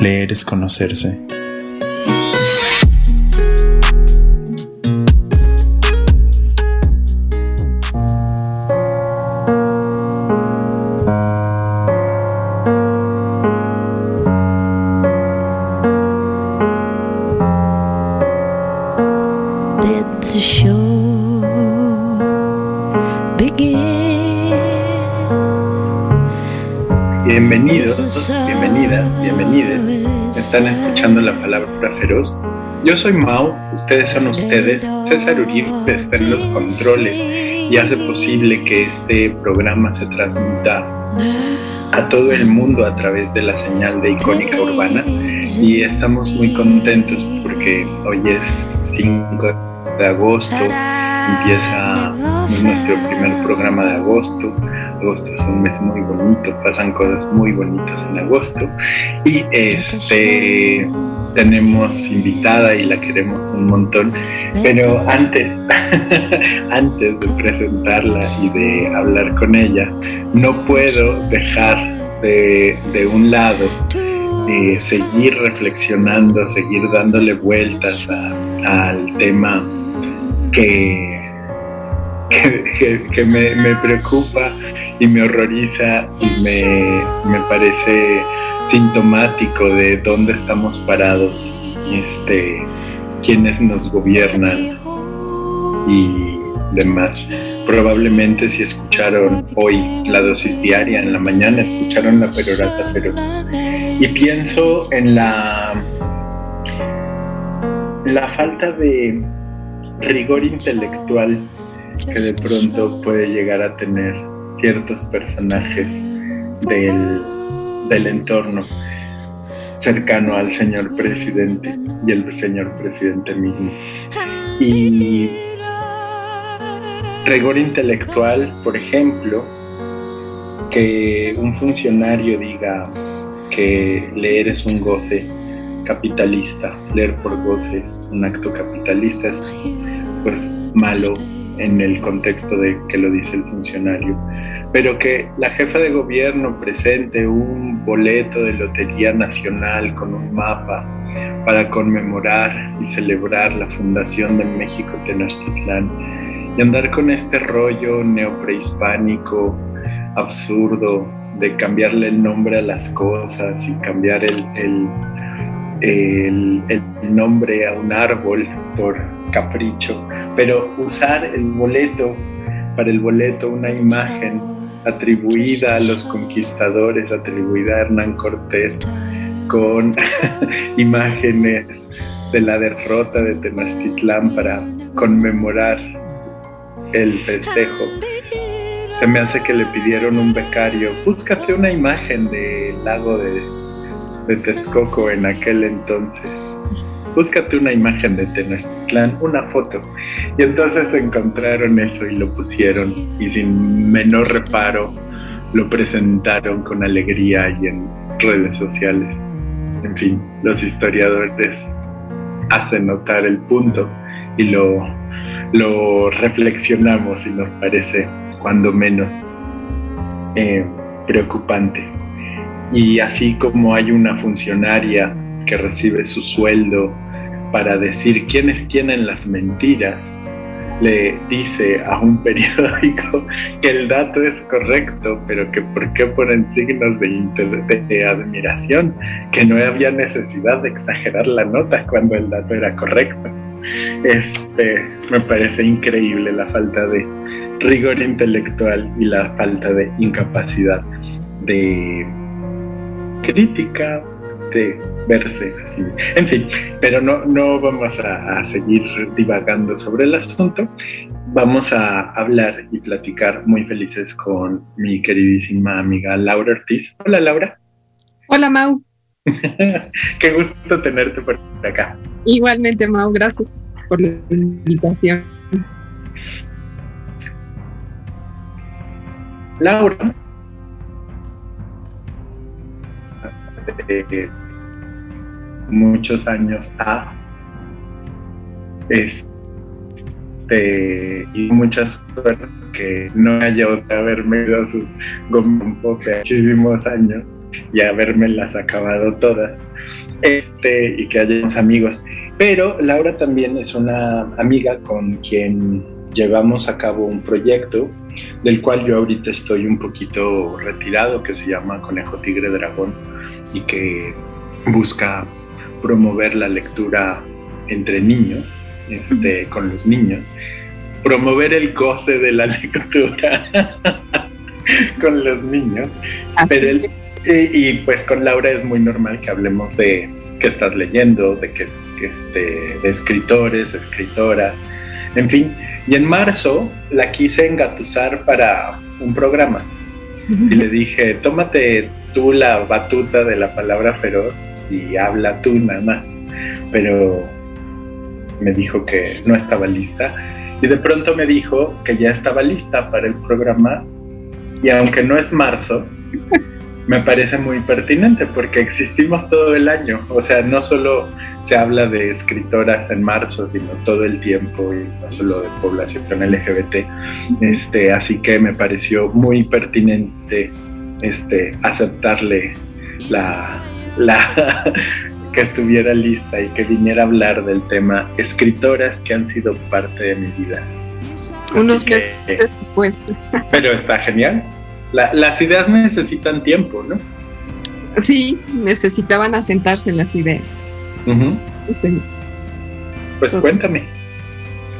Leer es conocerse. Están escuchando la palabra feroz. Yo soy Mau, ustedes son ustedes. César Uribe está en los controles y hace posible que este programa se transmita a todo el mundo a través de la señal de Icónica Urbana y estamos muy contentos porque hoy es 5 de agosto, empieza nuestro primer programa de agosto agosto es un mes muy bonito, pasan cosas muy bonitas en agosto. Y este tenemos invitada y la queremos un montón, pero antes, antes de presentarla y de hablar con ella, no puedo dejar de, de un lado eh, seguir reflexionando, seguir dándole vueltas al tema que, que, me, me, preocupa y me horroriza y me, me parece sintomático de dónde estamos parados, este, quienes nos gobiernan y demás. Probablemente si escucharon hoy la dosis diaria en la mañana, escucharon la perorata pero Y pienso en la, la falta de rigor intelectual que de pronto puede llegar a tener ciertos personajes del, del entorno cercano al señor presidente y el señor presidente mismo. Y rigor intelectual, por ejemplo, que un funcionario diga que leer es un goce capitalista, leer por goce es un acto capitalista, es pues malo en el contexto de que lo dice el funcionario pero que la jefa de gobierno presente un boleto de Lotería Nacional con un mapa para conmemorar y celebrar la fundación de México Tenochtitlán y andar con este rollo neoprehispánico absurdo de cambiarle el nombre a las cosas y cambiar el, el, el nombre a un árbol por capricho, pero usar el boleto para el boleto una imagen atribuida a los conquistadores, atribuida a Hernán Cortés, con imágenes de la derrota de Tenochtitlán para conmemorar el festejo. Se me hace que le pidieron un becario, búscate una imagen del lago de, de Texcoco en aquel entonces búscate una imagen de Tenochtitlán, una foto. Y entonces encontraron eso y lo pusieron y sin menor reparo lo presentaron con alegría y en redes sociales. En fin, los historiadores hacen notar el punto y lo, lo reflexionamos y nos parece cuando menos eh, preocupante. Y así como hay una funcionaria que recibe su sueldo para decir quiénes tienen las mentiras, le dice a un periódico que el dato es correcto, pero que por qué ponen signos de, de, admiración, que no había necesidad de exagerar la nota cuando el dato era correcto. Este, me parece increíble la falta de rigor intelectual y la falta de incapacidad de crítica, de verse así. En fin, pero no, no vamos a, seguir divagando sobre el asunto. Vamos a hablar y platicar muy felices con mi queridísima amiga Laura Ortiz. Hola Laura. Hola Mau. Qué gusto tenerte por acá. Igualmente, Mau, gracias por la invitación. Laura. Muchos años a este y mucha suerte que no haya otra haberme ido sus gompos de muchísimos años y haberme las acabado todas este y que hayamos amigos. Pero Laura también es una amiga con quien llevamos a cabo un proyecto del cual yo ahorita estoy un poquito retirado, que se llama Conejo Tigre Dragón y que busca promover la lectura entre niños, este, con los niños, promover el goce de la lectura con los niños. Pero y, pues con Laura es muy normal que hablemos de qué estás leyendo, de que, este, de escritores, escritoras, en fin, y en marzo la quise engatusar para un programa. Y le dije, tómate tú la batuta de la palabra feroz y habla tú nada más. Pero me dijo que no estaba lista. Y de pronto me dijo que ya estaba lista para el programa. Y aunque no es marzo, me parece muy pertinente porque existimos todo el año. O sea, no solo se habla de escritoras en marzo, sino todo el tiempo y no solo de población LGBT. Este, así que me pareció muy pertinente este, aceptarle la, la que estuviera lista y que viniera a hablar del tema escritoras que han sido parte de mi vida. Unos que, después. Pero está genial las ideas necesitan tiempo, ¿no? Sí, necesitaban asentarse en las ideas. Pues cuéntame.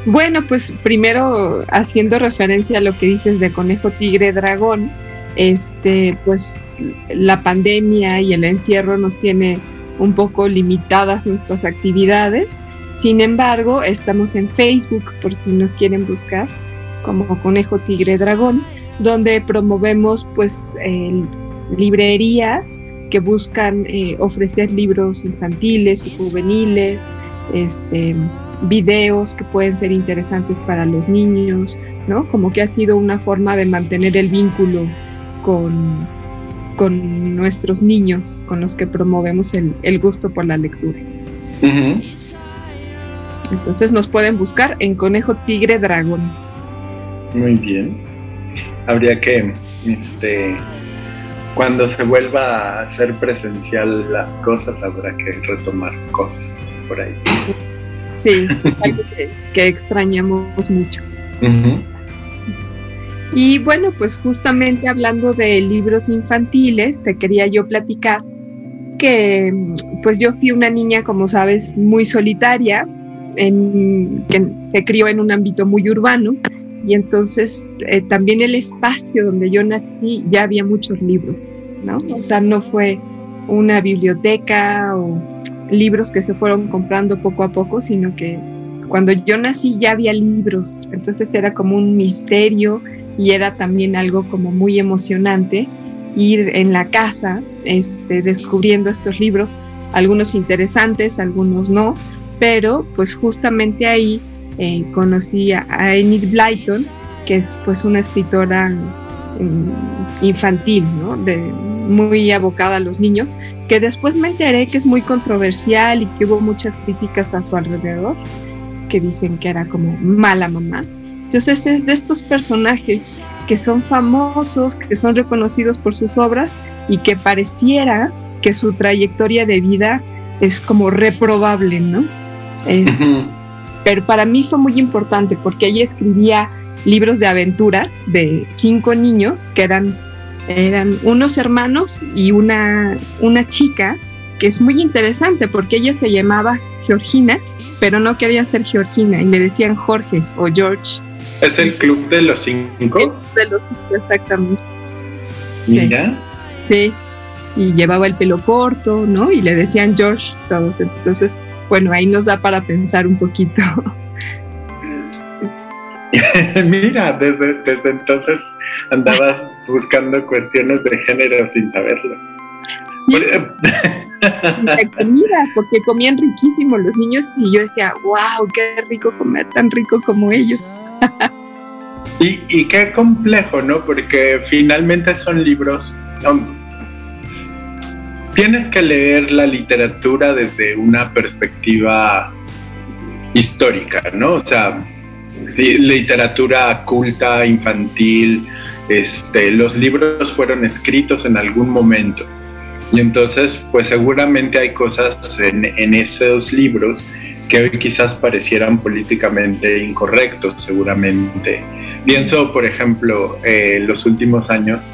Bueno, pues primero haciendo referencia a lo que dices de conejo tigre dragón, este, pues la pandemia y el encierro nos tiene un poco limitadas nuestras actividades. Sin embargo, estamos en Facebook por si nos quieren buscar como Conejo Tigre Dragón donde promovemos pues librerías que buscan eh, ofrecer libros infantiles y juveniles, este, videos que pueden ser interesantes para los niños, ¿no? Como que ha sido una forma de mantener el vínculo con, con nuestros niños, con los que promovemos el, gusto por la lectura. Entonces nos pueden buscar en Conejo Tigre Dragón. Muy bien habría que, este, cuando se vuelva a hacer presencial las cosas, habrá que retomar cosas por ahí. Sí, es algo que, extrañamos mucho. Y bueno, pues justamente hablando de libros infantiles, te quería yo platicar que pues yo fui una niña, como sabes, muy solitaria, en, que se crió en un ámbito muy urbano y entonces eh, también el espacio donde yo nací ya había muchos libros, ¿no? O sea, no fue una biblioteca o libros que se fueron comprando poco a poco, sino que cuando yo nací ya había libros, entonces era como un misterio y era también algo como muy emocionante ir en la casa este, descubriendo estos libros, algunos interesantes, algunos no, pero pues justamente ahí eh, conocí a Enid Blyton, que es pues una escritora mm, infantil, ¿no? De, muy abocada a los niños, que después me enteré que es muy controversial y que hubo muchas críticas a su alrededor, que dicen que era como mala mamá. Entonces es de estos personajes que son famosos, que son reconocidos por sus obras y que pareciera que su trayectoria de vida es como reprobable, ¿no? Es, pero para mí fue muy importante porque ella escribía libros de aventuras de cinco niños que eran, eran unos hermanos y una, una chica que es muy interesante porque ella se llamaba Georgina, pero no quería ser Georgina y le decían Jorge o George. ¿Es el club de los cinco? De los cinco, exactamente. Mira. Sí, y llevaba el pelo corto, ¿no? Y le decían George todos. Entonces, bueno, ahí nos da para pensar un poquito. Mira, desde, desde entonces andabas buscando cuestiones de género sin saberlo. La comida, porque comían riquísimo los niños y yo decía, wow, qué rico comer, tan rico como ellos. y, y, qué complejo, ¿no? Porque finalmente son libros... tienes que leer la literatura desde una perspectiva histórica, ¿no? O sea, literatura culta, infantil, este, los libros fueron escritos en algún momento. Y entonces, pues seguramente hay cosas en, esos libros que hoy quizás parecieran políticamente incorrectos, seguramente. Pienso, por ejemplo, en los últimos años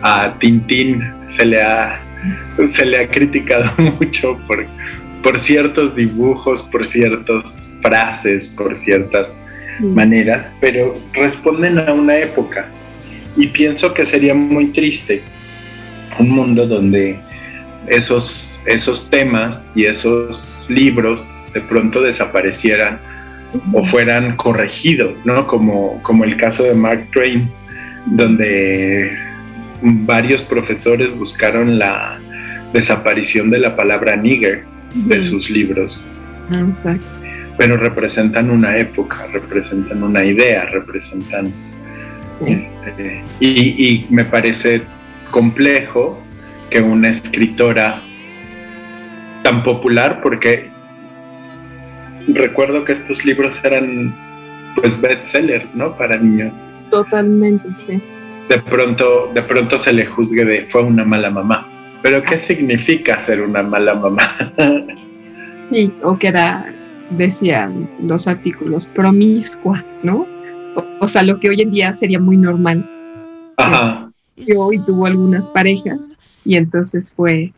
a Tintín se le ha, se le ha criticado mucho por, por ciertos dibujos, por ciertas frases, por ciertas mm. maneras, pero responden a una época. Y pienso que sería muy triste un mundo donde esos, esos temas y esos libros de pronto desaparecieran o fueran corregidos, ¿no? Como, como el caso de Mark Twain, donde varios profesores buscaron la desaparición de la palabra nigger de sus libros. Exacto. Pero representan una época, representan una idea, representan... Este, y, y me parece complejo que una escritora tan popular, porque recuerdo que estos libros eran pues bestsellers, ¿no? Para niños. Totalmente, sí. De pronto, de pronto se le juzgue de fue una mala mamá. Pero ¿qué significa ser una mala mamá? sí, o que era, decían los artículos, promiscua, ¿no? O, sea, lo que hoy en día sería muy normal. Ajá. Hoy tuvo algunas parejas y entonces fue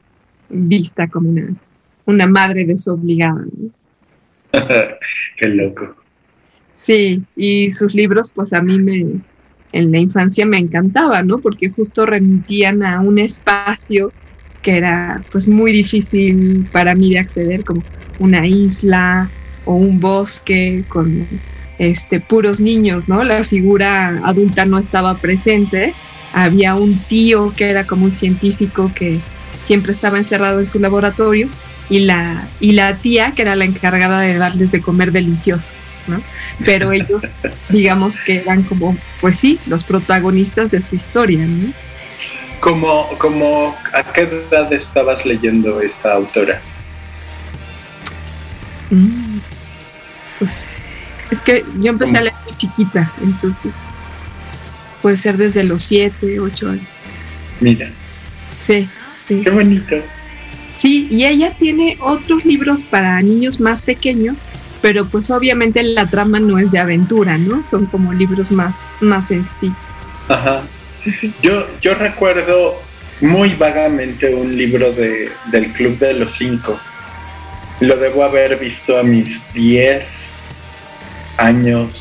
vista como una, una madre desobligada. Qué loco. Sí, y sus libros pues a mí me, en la infancia me encantaba, ¿no? Porque justo remitían a un espacio que era pues muy difícil para mí de acceder, como una isla o un bosque con este puros niños, ¿no? La figura adulta no estaba presente había un tío que era como un científico que siempre estaba encerrado en su laboratorio y la, y la tía que era la encargada de darles de comer delicioso, ¿no? Pero ellos, digamos que eran como, pues sí, los protagonistas de su historia, ¿no? Como, como, ¿A qué edad estabas leyendo esta autora? Mm, pues es que yo empecé a leer muy chiquita, entonces puede ser desde los 7, 8 años. Mira. Sí, sí. Qué bonito. Sí, y ella tiene otros libros para niños más pequeños, pero pues obviamente la trama no es de aventura, ¿no? Son como libros más, más sencillos. Ajá. Yo, yo recuerdo muy vagamente un libro de, del Club de los Cinco. Lo debo haber visto a mis 10 años,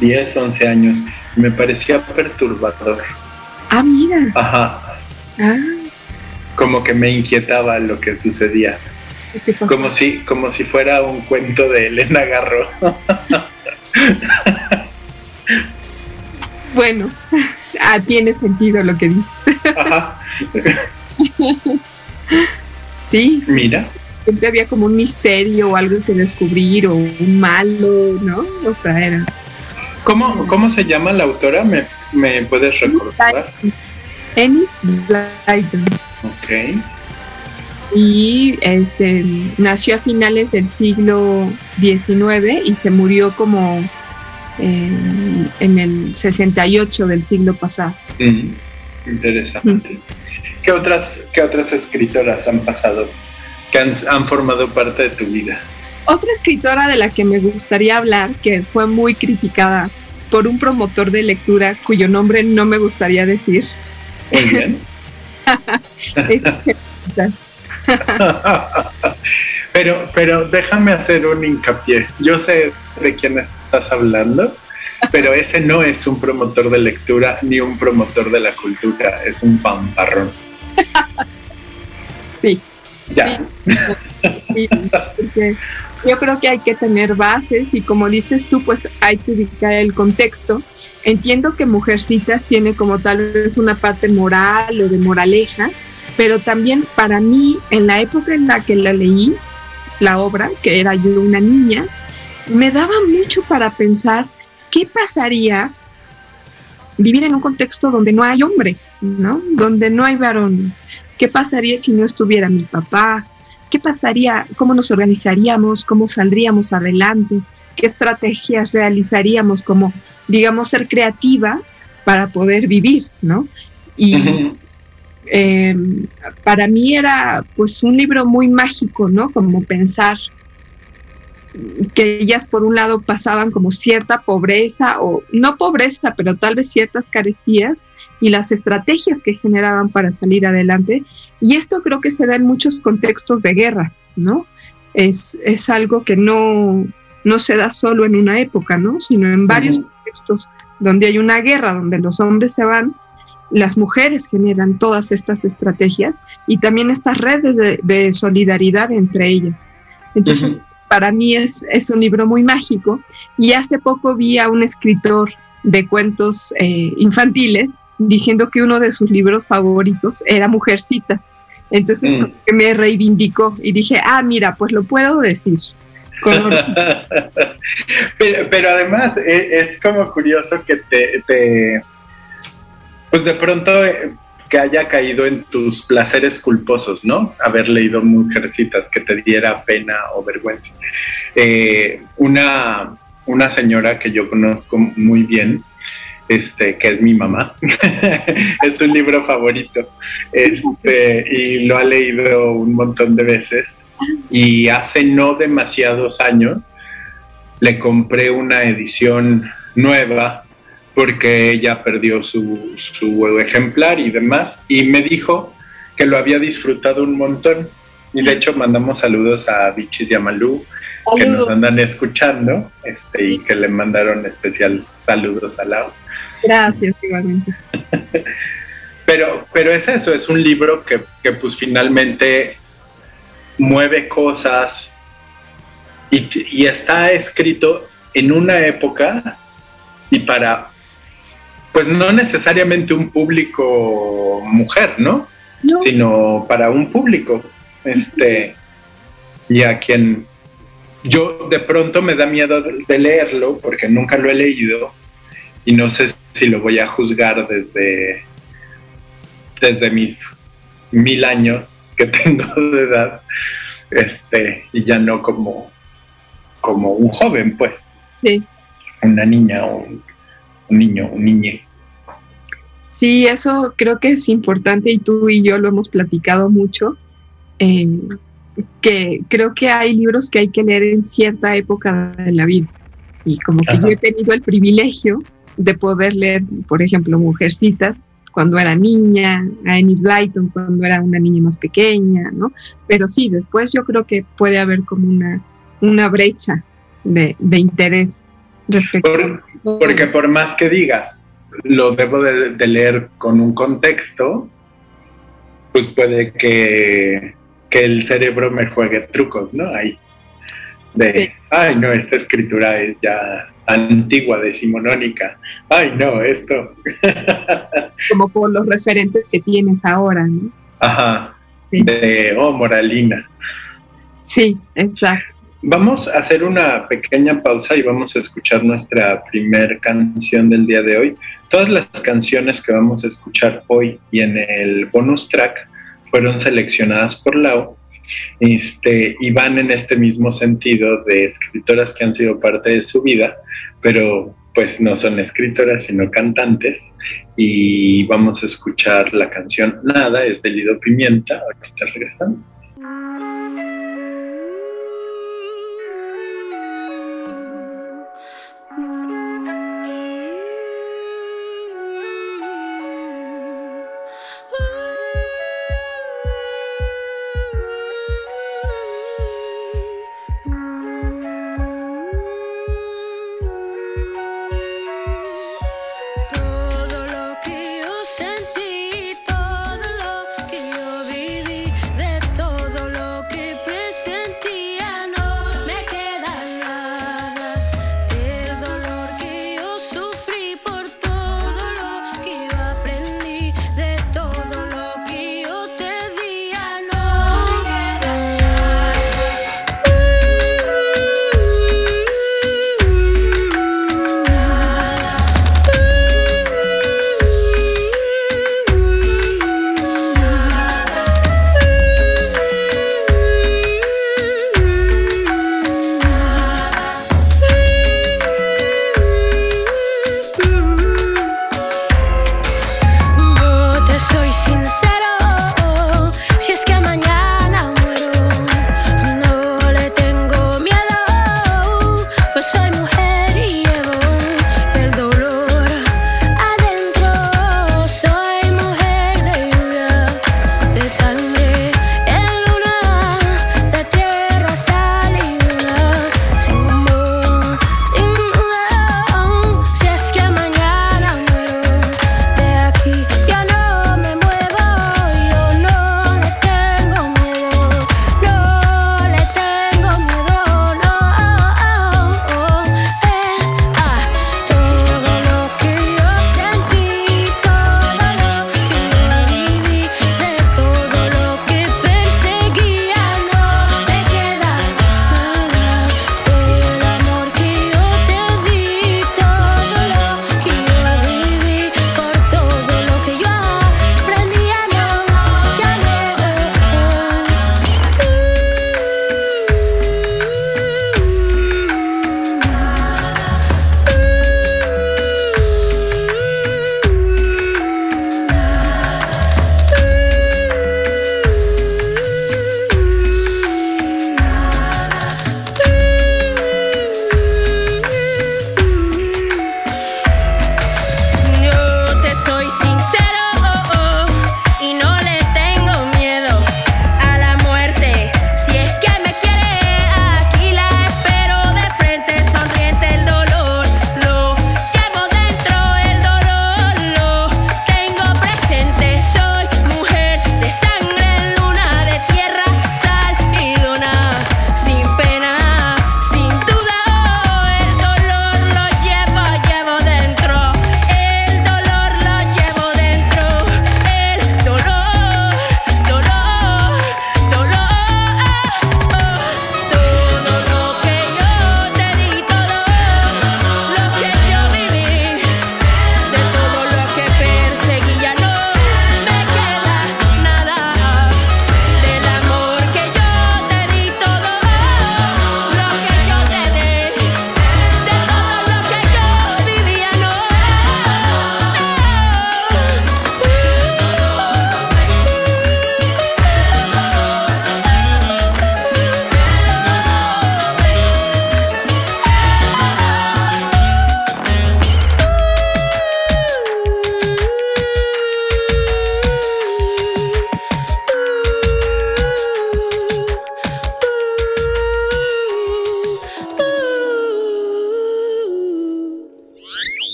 10, 11 años me parecía perturbador. Ah, mira. Ajá. Ah. Como que me inquietaba lo que sucedía. Como si, como si fuera un cuento de Elena Garro. bueno, ah, tiene sentido lo que dices. Ajá. sí. Mira. Siempre había como un misterio o algo que descubrir o un malo, ¿no? O sea, era ¿Cómo, ¿Cómo se llama la autora? ¿Me, me puedes recordar? Annie Blyton. Ok. Y este, nació a finales del siglo XIX y se murió como en, el 68 del siglo pasado. Mm, interesante. ¿Qué, otras, ¿Qué otras escritoras han pasado, que han, han formado parte de tu vida? Otra escritora de la que me gustaría hablar, que fue muy criticada por un promotor de lectura cuyo nombre no me gustaría decir. Muy bien. pero, pero déjame hacer un hincapié. Yo sé de quién estás hablando, pero ese no es un promotor de lectura ni un promotor de la cultura, es un pamparrón. Sí. Ya. Sí, yo creo que hay que tener bases y como dices tú, pues hay que ubicar el contexto. Entiendo que Mujercitas tiene como tal vez una parte moral o de moraleja, pero también para mí, en la época en la que la leí, la obra, que era yo una niña, me daba mucho para pensar qué pasaría vivir en un contexto donde no hay hombres, ¿no? Donde no hay varones. ¿Qué pasaría si no estuviera mi papá? ¿Qué pasaría? ¿Cómo nos organizaríamos? ¿Cómo saldríamos adelante? ¿Qué estrategias realizaríamos como, digamos, ser creativas para poder vivir, ¿no? Y em, para mí era pues un libro muy mágico, ¿no? Como pensar que ellas por un lado pasaban como cierta pobreza o no pobreza, pero tal vez ciertas carestías y las estrategias que generaban para salir adelante. Y esto creo que se da en muchos contextos de guerra, ¿no? Es, es algo que no, no se da solo en una época, ¿no? Sino en varios contextos donde hay una guerra, donde los hombres se van, las mujeres generan todas estas estrategias y también estas redes de, solidaridad entre ellas. Entonces, para mí es, es un libro muy mágico y hace poco vi a un escritor de cuentos eh, infantiles diciendo que uno de sus libros favoritos era Mujercitas. Entonces mm. me reivindicó y dije, ah, mira, pues lo puedo decir. pero, además e, es, como curioso que te, te, pues de pronto eh, que haya caído en tus placeres culposos, ¿no? Haber leído Mujercitas, que te diera pena o vergüenza. Eh, una, una señora que yo conozco muy bien, este, que es mi mamá, es un libro favorito, este, y lo ha leído un montón de veces. Y hace no demasiados años le compré una edición nueva porque ella perdió su, su, ejemplar y demás, y me dijo que lo había disfrutado un montón. Y de hecho mandamos saludos a Bichis y a Malú, que nos andan escuchando, este, y que le mandaron especial saludos a Lau. Gracias, igualmente. pero, pero es eso, es un libro que, que pues finalmente mueve cosas y, y está escrito en una época y para pues no necesariamente un público mujer, ¿no? Sino para un público. Este, y a quien yo de pronto me da miedo de leerlo porque nunca lo he leído y no sé si lo voy a juzgar desde, desde mis mil años que tengo de edad, este, y ya no como, como un joven, pues. Sí. Una niña o un un niño, un niñe. Sí, eso creo que es importante y tú y yo lo hemos platicado mucho, que creo que hay libros que hay que leer en cierta época de la vida. Y como que yo he tenido el privilegio de poder leer, por ejemplo, Mujercitas cuando era niña, a Enid Blyton cuando era una niña más pequeña, ¿no? Pero sí, después yo creo que puede haber como una, una brecha de, de interés respecto porque por más que digas, lo debo de, leer con un contexto, pues puede que, el cerebro me juegue trucos, ¿no? Ahí. De, ay, no, esta escritura es ya antigua, decimonónica. Ay, no, esto. Como por los referentes que tienes ahora, ¿no? Ajá. Sí. De, oh, moralina. Sí, exacto. Vamos a hacer una pequeña pausa y vamos a escuchar nuestra primer canción del día de hoy. Todas las canciones que vamos a escuchar hoy y en el bonus track fueron seleccionadas por Lau este, y van en este mismo sentido de escritoras que han sido parte de su vida, pero pues no son escritoras sino cantantes y vamos a escuchar la canción Nada, es de Lido Pimienta, ahorita regresamos.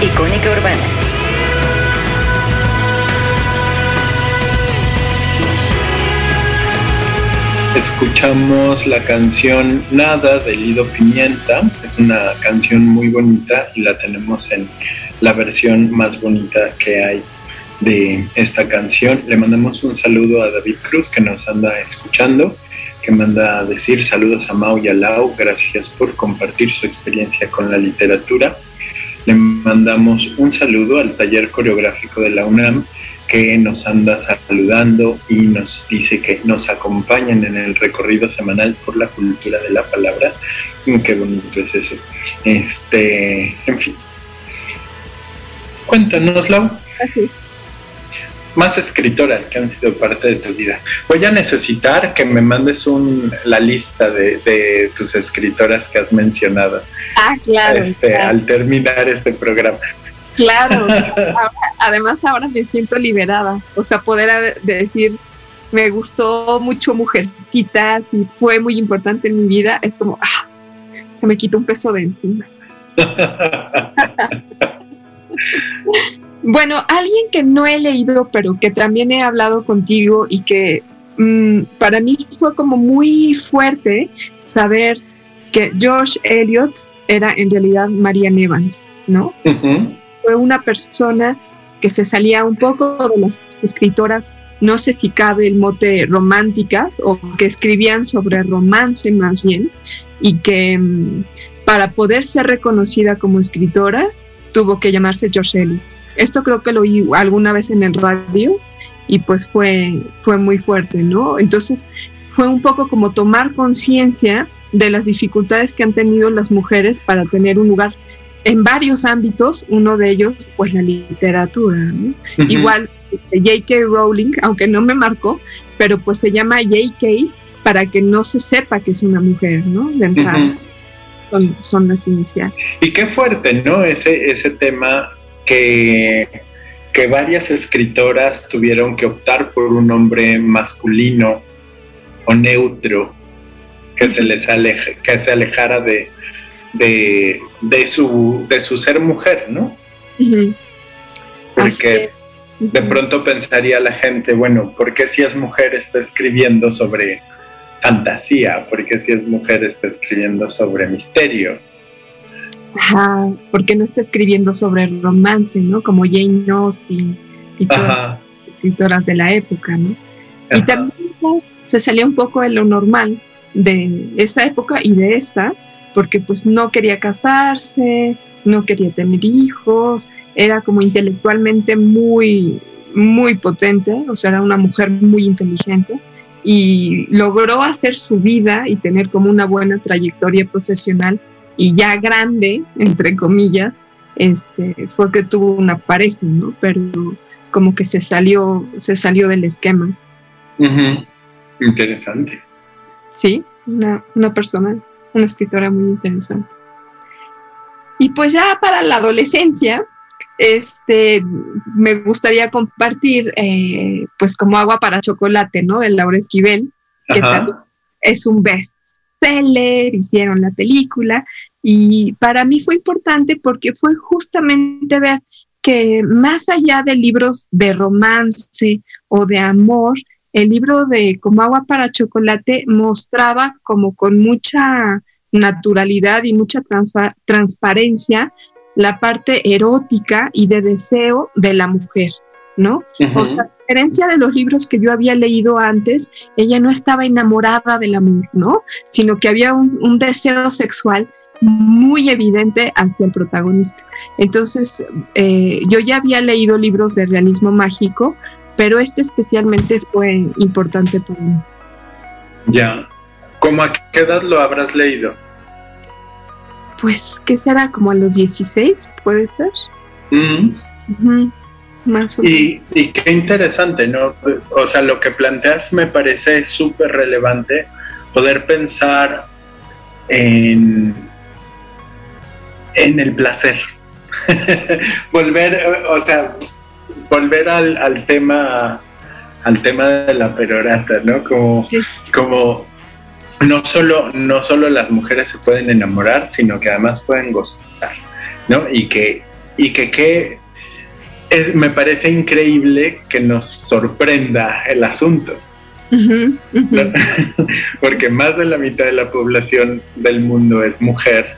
Icónica Urbana. Escuchamos la canción Nada de Lido Pimienta. Es una canción muy bonita y la tenemos en la versión más bonita que hay de esta canción. Le mandamos un saludo a David Cruz que nos anda escuchando, que manda a decir saludos a Mau y a Lau, gracias por compartir su experiencia con la literatura. Le mandamos un saludo al taller coreográfico de la UNAM que nos anda saludando y nos dice que nos acompañan en el recorrido semanal por la cultura de la palabra. Mm, qué bonito es eso. Este, en fin. Cuéntanos, Lau. Así. Más escritoras que han sido parte de tu vida. Voy a necesitar que me mandes un, la lista de, tus escritoras que has mencionado. Ah, claro. Este, Al terminar este programa. Claro, además ahora me siento liberada, o sea, poder decir, me gustó mucho Mujercitas y fue muy importante en mi vida, es como, ah, se me quita un peso de encima. bueno, alguien que no he leído, pero que también he hablado contigo y que mm, para mí fue como muy fuerte saber que George Eliot era en realidad Marian Evans, ¿no? fue una persona que se salía un poco de las escritoras, no sé si cabe el mote románticas o que escribían sobre romance más bien, y que mm, para poder ser reconocida como escritora tuvo que llamarse George Eliot. Esto creo que lo oí alguna vez en el radio y pues fue, fue muy fuerte, ¿no? Entonces fue un poco como tomar conciencia de las dificultades que han tenido las mujeres para tener un lugar en varios ámbitos, uno de ellos, pues la literatura. Igual este, J.K. Rowling, aunque no me marcó, pero pues se llama J.K. para que no se sepa que es una mujer, ¿no? De entrada. son, las iniciales. Y qué fuerte, ¿no? Ese, ese tema que, que varias escritoras tuvieron que optar por un hombre masculino o neutro que se les aleje, que se alejara de, de, de, su, de su ser mujer, ¿no? Porque de pronto pensaría la gente, bueno, ¿por qué si es mujer está escribiendo sobre fantasía? ¿Por qué si es mujer está escribiendo sobre misterio? Ajá, ¿por qué no está escribiendo sobre romance, ¿no? Como Jane Austen y todas las escritoras de la época, ¿no? Y también se salía un poco de lo normal de esta época y de esta, porque pues no quería casarse, no quería tener hijos, era como intelectualmente muy, muy potente, o sea, era una mujer muy inteligente y logró hacer su vida y tener como una buena trayectoria profesional y ya grande, entre comillas, este, fue que tuvo una pareja, ¿no? Pero como que se salió, se salió del esquema. Interesante. Sí, una, una persona una escritora muy interesante. Y pues ya para la adolescencia, este, me gustaría compartir, eh, pues como agua para chocolate, ¿no? De Laura Esquivel, que también es un bestseller, hicieron la película, y para mí fue importante porque fue justamente ver que más allá de libros de romance o de amor, el libro de Como agua para chocolate mostraba como con mucha naturalidad y mucha transparencia la parte erótica y de deseo de la mujer, ¿no? a diferencia de los libros que yo había leído antes, ella no estaba enamorada del amor, ¿no? Sino que había un, deseo sexual muy evidente hacia el protagonista. Entonces, eh, yo ya había leído libros de realismo mágico, pero este especialmente fue importante para mí. Ya. ¿Cómo a qué edad lo habrás leído? Pues, ¿qué será? ¿Como a los 16? ¿Puede ser? Mm. Más o menos. Y, y, qué interesante, ¿no? O sea, lo que planteas me parece súper relevante poder pensar en, en el placer. Volver, o sea, volver al, al, tema al tema de la perorata, ¿no? Como, como no solo, no solo las mujeres se pueden enamorar, sino que además pueden gozar, ¿no? Y que, y que, es, me parece increíble que nos sorprenda el asunto, Porque más de la mitad de la población del mundo es mujer.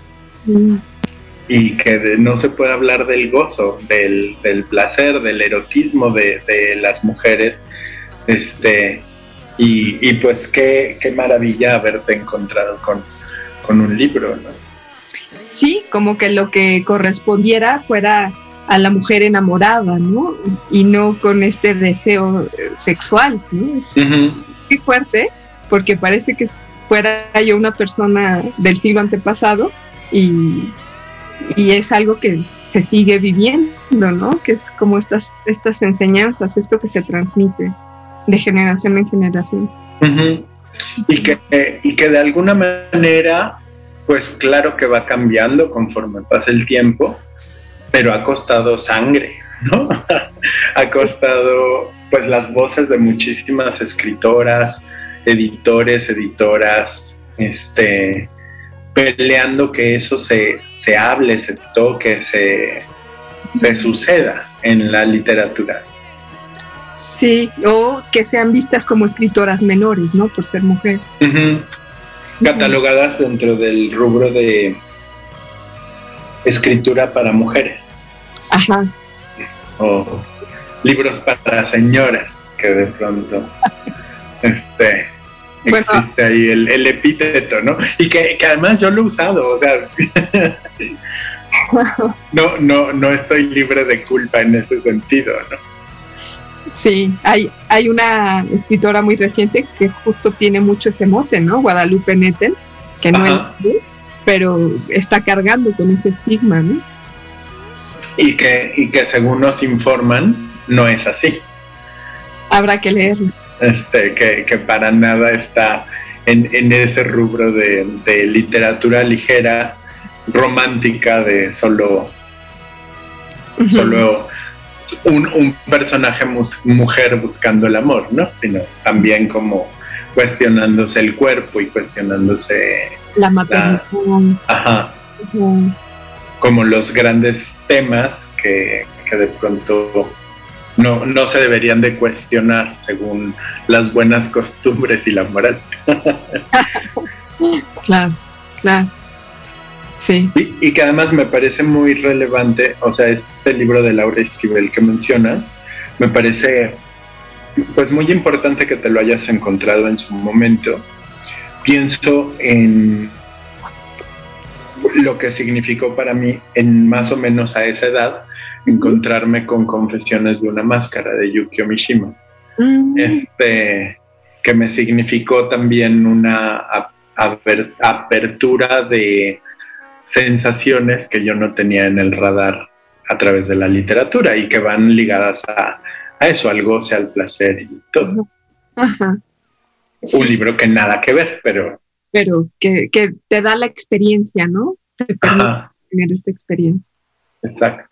Y que no se puede hablar del gozo, del, placer, del erotismo de, las mujeres. Este, y, pues qué, qué, maravilla haberte encontrado con, con un libro, ¿no? Sí, como que lo que correspondiera fuera a la mujer enamorada, ¿no? Y no con este deseo eh, sexual, ¿no? Es muy fuerte, porque parece que fuera yo una persona del siglo antepasado y, y es algo que se sigue viviendo, ¿no? Que es como estas, estas enseñanzas, esto que se transmite de generación en generación. y, que, y que de alguna manera, pues claro que va cambiando conforme pasa el tiempo, pero ha costado sangre, ¿no? ha costado pues las voces de muchísimas escritoras, editores, editoras, este, peleando que eso se, se hable, se toque, se, se suceda en la literatura. Sí, o que sean vistas como escritoras menores, ¿no? Por ser mujeres. Catalogadas dentro del rubro de escritura para mujeres. Ajá. O libros para señoras, que de pronto este, existe ahí el, epíteto, ¿no? Y que, además yo lo he usado, o sea, no, no, no estoy libre de culpa en ese sentido, ¿no? Sí, hay, hay una escritora muy reciente que justo tiene mucho ese mote, ¿no? Guadalupe Nettel, que no es pero está cargando con ese estigma, ¿no? Y que, y que según nos informan, no es así. Habrá que leerlo. Este, que, para nada está en, ese rubro de, literatura ligera, romántica, de solo, solo un, personaje mujer buscando el amor, ¿no? Sino también como cuestionándose el cuerpo y cuestionándose la maternidad. ajá. Como los grandes temas que, de pronto no, no, se deberían de cuestionar según las buenas costumbres y la moral. claro, claro. Sí. Y, que además me parece muy relevante, o sea, este libro de Laura Esquivel que mencionas, me parece pues muy importante que te lo hayas encontrado en su momento. Pienso en lo que significó para mí en más o menos a esa edad encontrarme con Confesiones de una máscara de Yukio Mishima. Mm. Este que me significó también una apertura de sensaciones que yo no tenía en el radar a través de la literatura y que van ligadas a, eso, al goce, al placer y todo. Un libro que nada que ver, pero... Pero que, te da la experiencia, ¿no? Te permite tener esta experiencia. Exacto.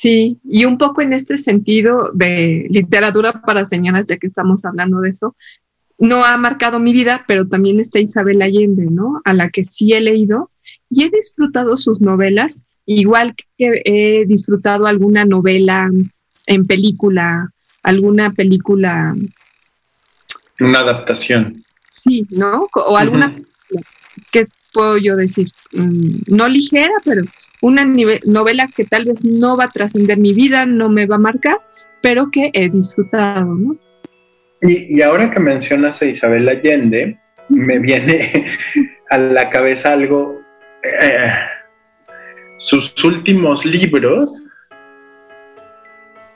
Sí, y un poco en este sentido de literatura para señoras, ya que estamos hablando de eso, no ha marcado mi vida, pero también está Isabel Allende, ¿no? A la que sí he leído y he disfrutado sus novelas, igual que he disfrutado alguna novela en película, alguna película. Una adaptación. Sí, ¿no? O alguna, ¿qué puedo yo decir? Mm, no ligera, pero una novela que tal vez no va a trascender mi vida, no me va a marcar, pero que he disfrutado, ¿no? Y, ahora que mencionas a Isabel Allende, me viene a la cabeza algo eh, sus últimos libros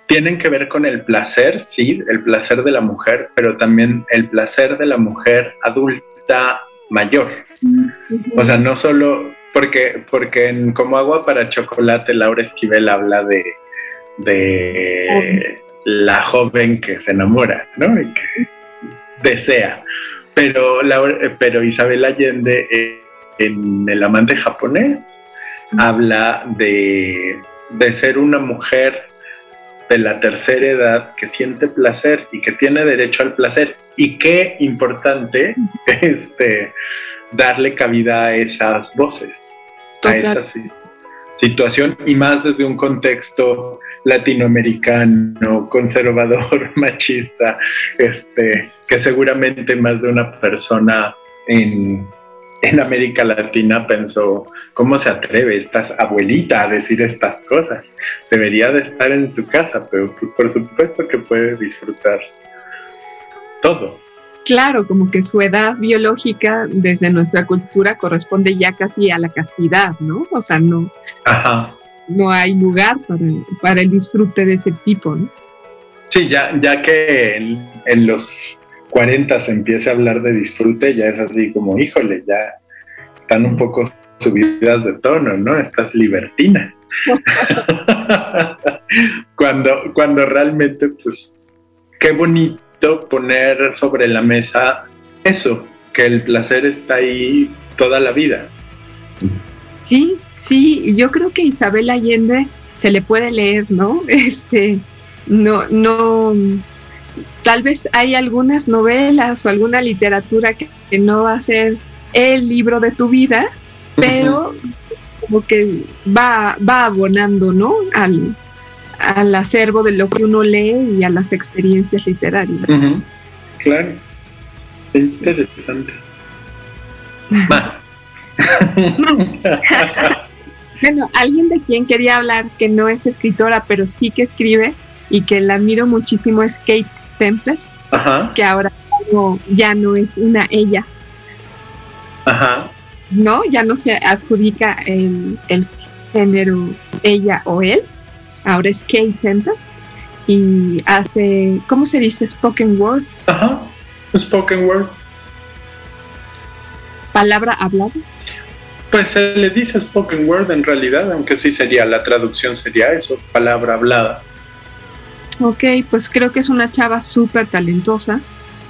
tienen que ver con el placer, sí, el placer de la mujer, pero también el placer de la mujer adulta mayor. O sea, no solo porque, porque en Como agua para chocolate Laura Esquivel habla de, la joven que se enamora, ¿no? Y que desea. Pero, pero Isabel Allende... Eh, en El amante japonés habla de, ser una mujer de la tercera edad que siente placer y que tiene derecho al placer. Y qué importante este, darle cabida a esas voces, a esas situación y más desde un contexto latinoamericano, conservador, machista, este, que seguramente más de una persona en, en América Latina pensó, ¿cómo se atreve esta abuelita a decir estas cosas? Debería de estar en su casa, pero por supuesto que puede disfrutar todo. Claro, como que su edad biológica desde nuestra cultura corresponde ya casi a la castidad, ¿no? O sea, no, no hay lugar para, el disfrute de ese tipo, ¿no? Sí, ya, ya que en, en los 40 se empieza a hablar de disfrute, ya es así como, híjole, ya están un poco subidas de tono, ¿no? Estas libertinas. cuando, cuando realmente, pues, qué bonito poner sobre la mesa eso, que el placer está ahí toda la vida. Sí, sí, yo creo que Isabel Allende se le puede leer, ¿no? Este, no, no, tal vez hay algunas novelas o alguna literatura que, no va a ser el libro de tu vida, pero como que va, va abonando, ¿no? Al, al acervo de lo que uno lee y a las experiencias literarias. Claro, es interesante. Más. bueno, alguien de quien quería hablar que no es escritora, pero sí que escribe, y que la admiro muchísimo es Kate Tempest, que ahora ya no es una ella. No, ya no se adjudica el, género ella o él, ahora es Kate Tempest y hace, ¿cómo se dice? Spoken word. Ajá, spoken word. Palabra hablada. Pues se le dice spoken word en realidad, aunque sí sería, la traducción sería eso, palabra hablada. Ok, pues creo que es una chava súper talentosa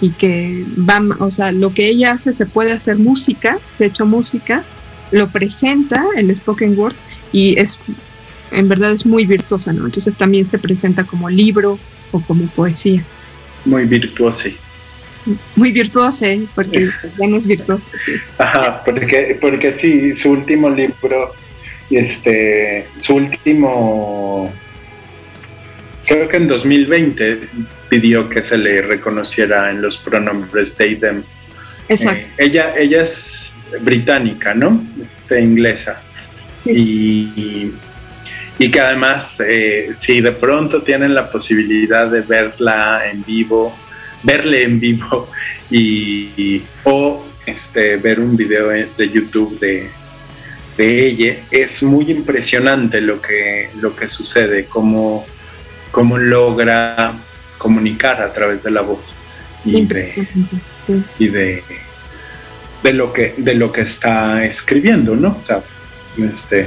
y que va, o sea, lo que ella hace se puede hacer música, se ha hecho música, lo presenta el spoken word y es, en verdad es muy virtuosa, ¿no? Entonces también se presenta como libro o como poesía. Muy virtuosa. Muy virtuosa, ¿eh? porque ya no es virtuosa. Ajá, porque, porque sí, su último libro, este, su último creo que en 2020 pidió que se le reconociera en los pronombres they, them. Exacto. Eh, ella, ella es británica, ¿no? Este, inglesa. Y, y, que además, eh, si de pronto tienen la posibilidad de verla en vivo, verle en vivo y, o este, ver un video de YouTube de, de ella, es muy impresionante lo que, lo que sucede, como cómo logra comunicar a través de la voz y de, y de, de, lo que de lo que está escribiendo, ¿no? O sea, este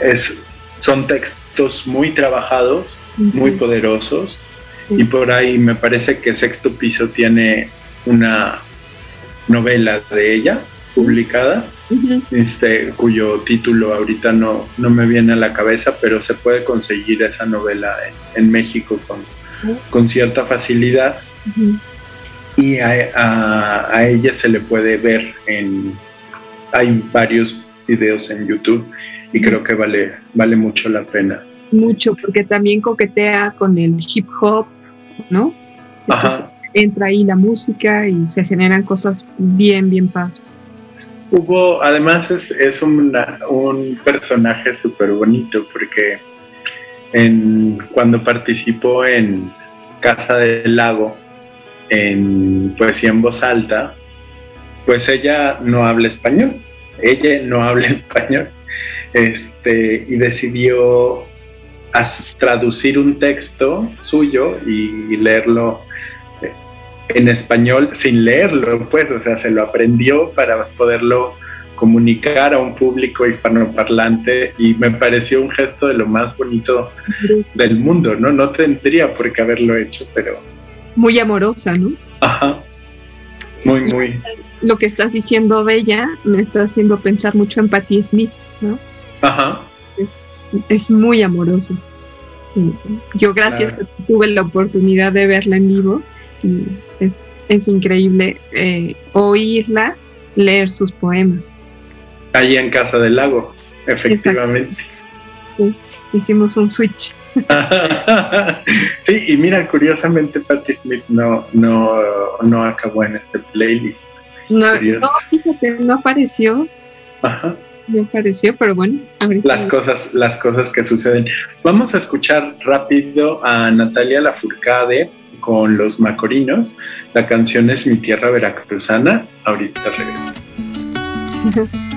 es, son textos muy trabajados, muy poderosos, y por ahí me parece que Sexto Piso tiene una novela de ella publicada este, cuyo título ahorita no, no me viene a la cabeza, pero se puede conseguir esa novela en, México con, con, cierta facilidad. Y a, a, ella se le puede ver en... Hay varios videos en YouTube y creo que vale, vale mucho la pena. Mucho, porque también coquetea con el hip hop, ¿no? Entonces entra ahí la música y se generan cosas bien, bien padres. Hubo, además es, es un personaje súper bonito porque en, cuando participó en Casa del Lago, en poesía en voz alta, pues ella no habla español, ella no habla español, este, y decidió traducir un texto suyo y leerlo en español sin leerlo, pues, o sea, se lo aprendió para poderlo comunicar a un público hispanoparlante y me pareció un gesto de lo más bonito del mundo, ¿no? No tendría por qué haberlo hecho, pero... Muy amorosa, ¿no? Ajá. Muy, muy. Lo que estás diciendo de ella me está haciendo pensar mucho en Patti Smith, ¿no? Ajá. Es, es muy amoroso. Yo gracias tuve la oportunidad de verla en vivo y es, es increíble eh, oírla leer sus poemas. Ahí en Casa del Lago. efectivamente. Sí, hicimos un switch. sí, y mira, curiosamente Patti Smith no, no, no acabó en este playlist. No, fíjate, no apareció. Ajá. No apareció, pero bueno, Las cosas, las cosas que suceden. Vamos a escuchar rápido a Natalia Lafourcade con los Macorinos. La canción es Mi Tierra Veracruzana. Ahorita regreso.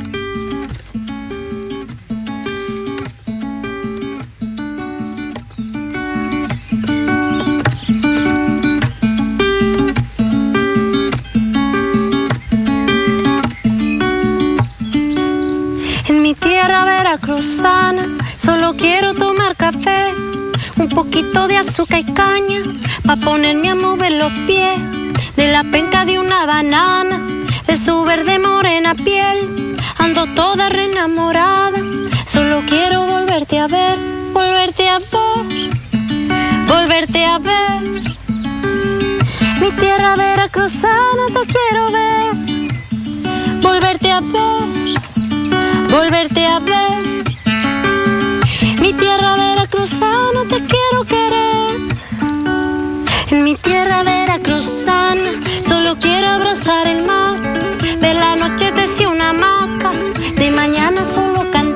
Solo quiero tomar café, un poquito de azúcar y caña, pa' ponerme a mover los pies. De la penca de una banana, de su verde morena piel, ando toda reenamorada. Solo quiero volverte a ver, volverte a ver, volverte a ver. Mi tierra veracruzana te quiero ver, volverte a ver, volverte a ver mi tierra veracruzana te quiero querer. En mi tierra veracruzana solo quiero abrazar el mar. De la noche te una hamaca, de mañana solo cantar.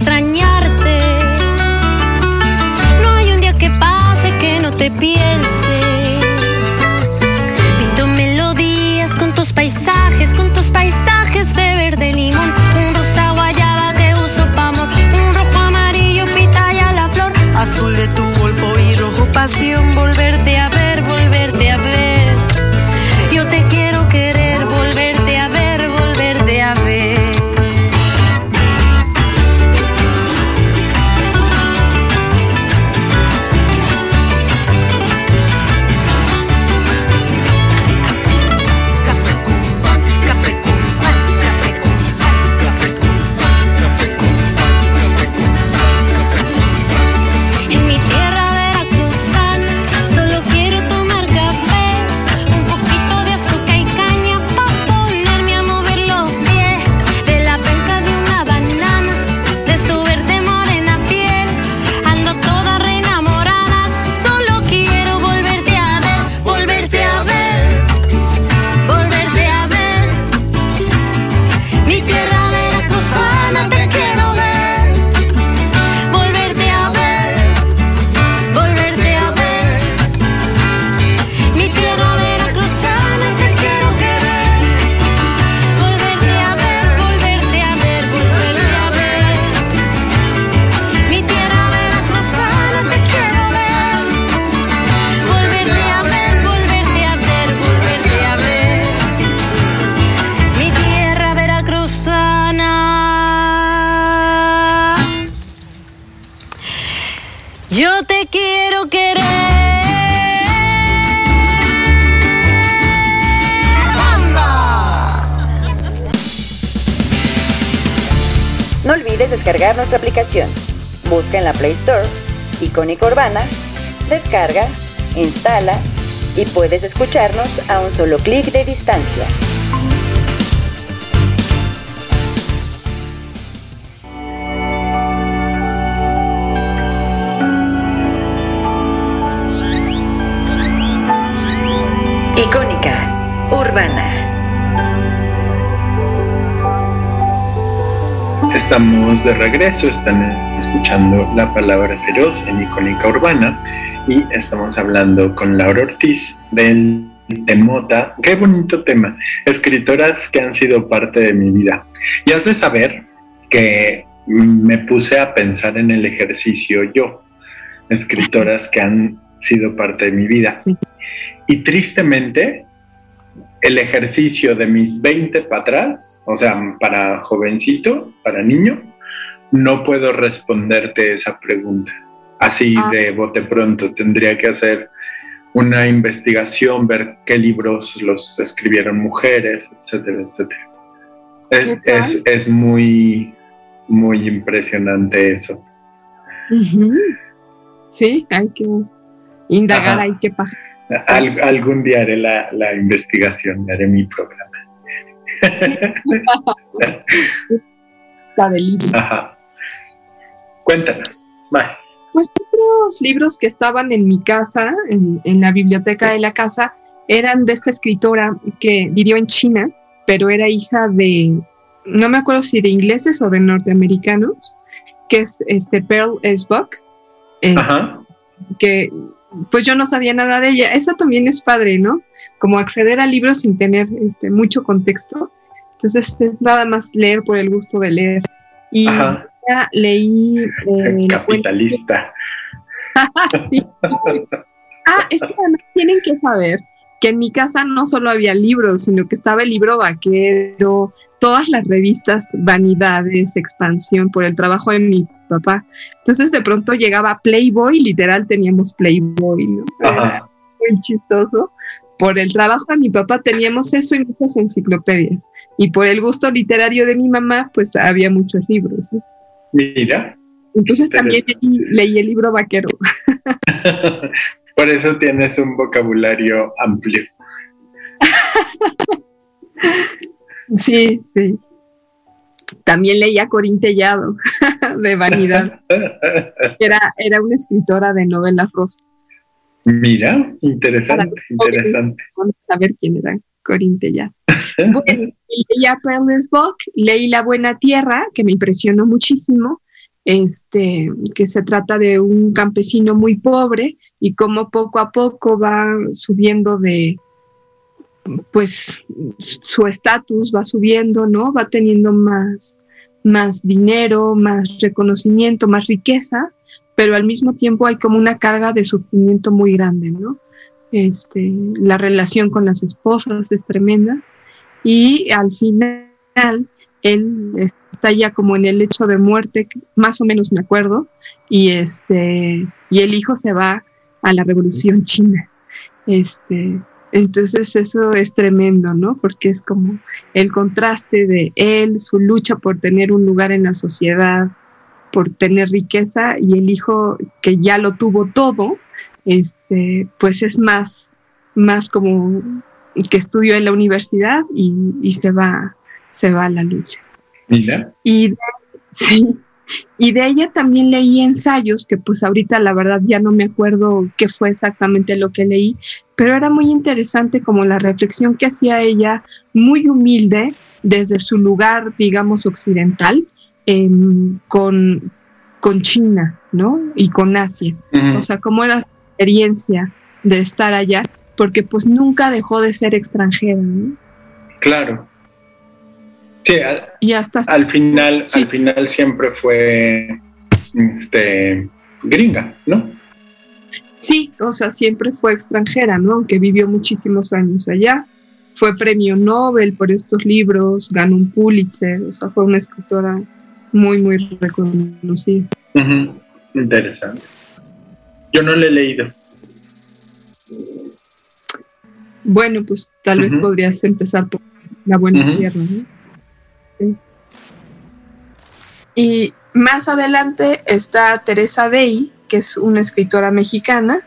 Volverte descargar nuestra aplicación. Busca en la Play Store Icónica Urbana, descarga, instala y puedes escucharnos a un solo clic de distancia. Estamos de regreso, están escuchando La Palabra Feroz en Icónica Urbana y estamos hablando con Laura Ortiz del Temota. Qué bonito tema. Escritoras que han sido parte de mi vida. Y has de saber que me puse a pensar en el ejercicio yo, escritoras que han sido parte de mi vida. Y tristemente el ejercicio de mis 20 para atrás, o sea, para jovencito, para niño, no puedo responderte esa pregunta. Así ah. de bote pronto, tendría que hacer una investigación, ver qué libros los escribieron mujeres, etcétera, etcétera. Es, es, muy, muy impresionante eso. Sí, hay que indagar ahí qué pasa. algún día haré la, la investigación, haré mi programa. la de Ajá. Cuéntanos más. Pues otros libros que estaban en mi casa, en, en, la biblioteca de la casa, eran de esta escritora que vivió en China, pero era hija de, no me acuerdo si de ingleses o de norteamericanos, que es este Pearl S. Buck, que pues yo no sabía nada de ella. Esa también es padre, ¿no? Como acceder a libros sin tener este, mucho contexto. Entonces es nada más leer por el gusto de leer. Y ya leí... Eh, Capitalista. Ah, es que además tienen que saber que en mi casa no solo había libros, sino que estaba el libro vaquero, todas las revistas, Vanidades, Expansión, por el trabajo de mi papá. Entonces de pronto llegaba Playboy, literal teníamos Playboy, ¿no? muy chistoso. Por el trabajo de mi papá teníamos eso y muchas enciclopedias. Y por el gusto literario de mi mamá, pues había muchos libros. Mira. Entonces también leí, el libro vaquero. por eso tienes un vocabulario amplio. sí, sí. También leía Corín Tellado, de Vanidad. Era, era una escritora de novelas rosa. Mira, interesante, interesante. Vamos a ver quién era Corín Tellado. bueno, leía leí La Buena Tierra, que me impresionó muchísimo, este, que se trata de un campesino muy pobre y cómo poco a poco va subiendo de, pues su estatus va subiendo, ¿no? Va teniendo más, más dinero, más reconocimiento, más riqueza, pero al mismo tiempo hay como una carga de sufrimiento muy grande, ¿no? Este, la relación con las esposas es tremenda y al final él está ya como en el hecho de muerte, más o menos me acuerdo, y este y el hijo se va a la revolución china. Este, entonces eso es tremendo, ¿no? Porque es como el contraste de él, su lucha por tener un lugar en la sociedad, por tener riqueza y el hijo que ya lo tuvo todo, este, pues es más, más como que estudió en la universidad y, se va, se va a la lucha. Mira. Y sí, y de ella también leí ensayos, que pues ahorita la verdad ya no me acuerdo qué fue exactamente lo que leí, pero era muy interesante como la reflexión que hacía ella, muy humilde desde su lugar, digamos, occidental, con, con China, ¿no? Y con Asia. O sea, cómo era su experiencia de estar allá, porque pues nunca dejó de ser extranjera, ¿no? Claro. Sí, al, y hasta al final, al final siempre fue este, gringa, ¿no? Sí, o sea, siempre fue extranjera, ¿no? Aunque vivió muchísimos años allá. Fue premio Nobel por estos libros, ganó un Pulitzer, o sea, fue una escritora muy, muy reconocida. Interesante. Yo no le he leído. Bueno, pues tal vez podrías empezar por La Buena Tierra, ¿no? Y más adelante está Teresa Day, que es una escritora mexicana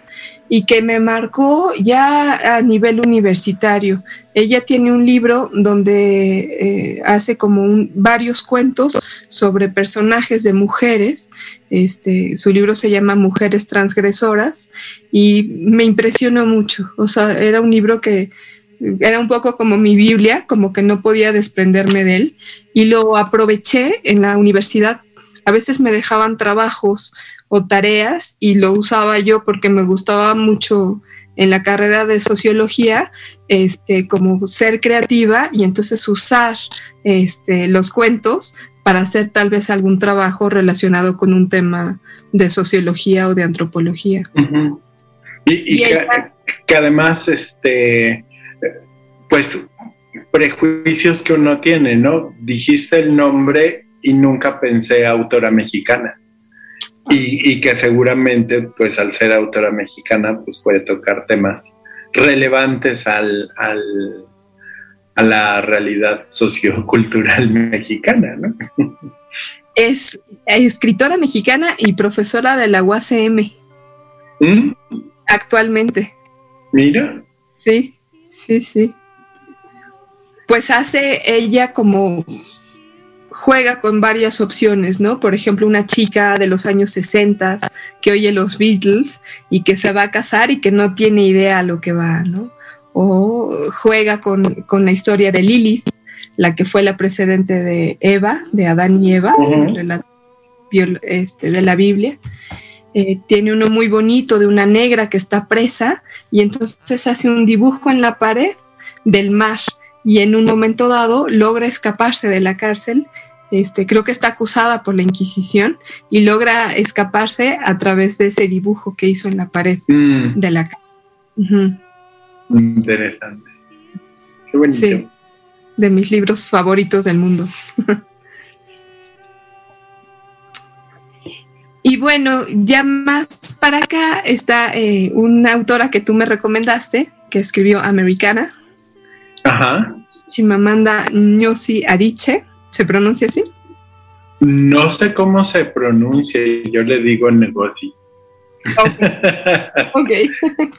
y que me marcó ya a nivel universitario. Ella tiene un libro donde eh, hace como varios cuentos sobre personajes de mujeres. Este, su libro se llama Mujeres Transgresoras y me impresionó mucho. O sea, era un libro que era un poco como mi Biblia, como que no podía desprenderme de él y lo aproveché en la universidad. A veces me dejaban trabajos o tareas y lo usaba yo porque me gustaba mucho en la carrera de sociología, este, como ser creativa y entonces usar este, los cuentos para hacer tal vez algún trabajo relacionado con un tema de sociología o de antropología. Y, que, además, este, pues, prejuicios que uno tiene, ¿no? Dijiste el nombre y nunca pensé autora mexicana. Y, que seguramente, pues al ser autora mexicana, pues puede tocar temas relevantes al, a la realidad sociocultural mexicana, ¿no? Es escritora mexicana y profesora de la UACM. ¿Mm? Actualmente. Mira. Sí, sí, sí. Pues hace ella como juega con varias opciones, ¿no? Por ejemplo, una chica de los años 60 que oye los Beatles y que se va a casar y que no tiene idea a lo que va, ¿no? O juega con, la historia de Lilith, la que fue la precedente de Eva, de Adán y Eva, este, de la Biblia. Eh, tiene uno muy bonito de una negra que está presa y entonces hace un dibujo en la pared del mar y en un momento dado logra escaparse de la cárcel este, creo que está acusada por la Inquisición y logra escaparse a través de ese dibujo que hizo en la pared mm. de la casa. Interesante. Qué bonito. Sí, de mis libros favoritos del mundo. y bueno, ya más para acá está eh, una autora que tú me recomendaste, que escribió Americana. Ajá. Chimamanda Ngozi Adichie ¿Se pronuncia así? No sé cómo se pronuncia, yo le digo negocio. Ok.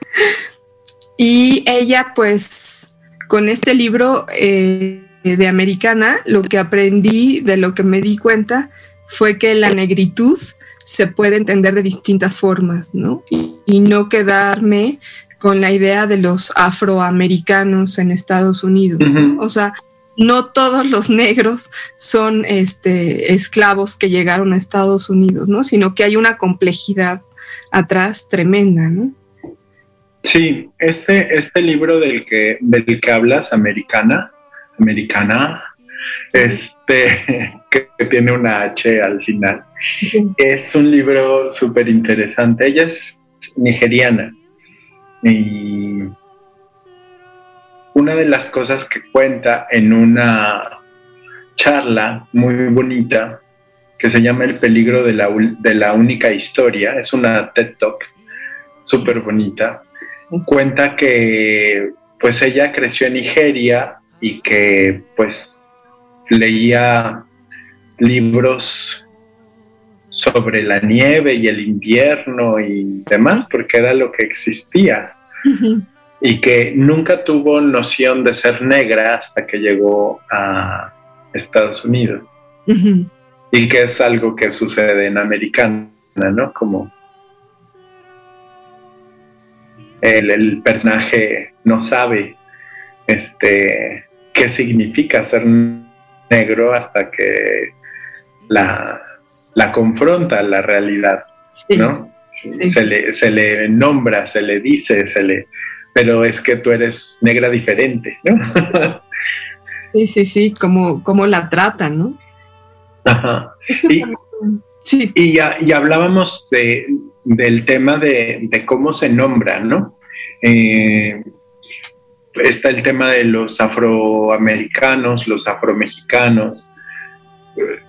y ella, pues, con este libro eh, de Americana, lo que aprendí, de lo que me di cuenta, fue que la negritud se puede entender de distintas formas, ¿no? Y, no quedarme con la idea de los afroamericanos en Estados Unidos. O sea, no todos los negros son este, esclavos que llegaron a Estados Unidos, ¿no? Sino que hay una complejidad atrás tremenda, ¿no? Sí, este, este libro del que, del que hablas, Americana, Americana, este, que tiene una H al final, es un libro súper interesante. Ella es nigeriana y una de las cosas que cuenta en una charla muy bonita que se llama El peligro de la, de la única historia, es una TED Talk súper bonita, cuenta que pues ella creció en Nigeria y que pues leía libros sobre la nieve y el invierno y demás, porque era lo que existía y que nunca tuvo noción de ser negra hasta que llegó a Estados Unidos. Y que es algo que sucede en Americana, ¿no? Como el, personaje no sabe este, qué significa ser negro hasta que la, la confronta la realidad, ¿no? Se, le, se le nombra, se le dice, se le, pero es que tú eres negra diferente, ¿no? sí, sí, sí, como, como la tratan, ¿no? Ajá. y, sí. y, hablábamos de, del tema de, cómo se nombra, ¿no? Eh, está el tema de los afroamericanos, los afromexicanos,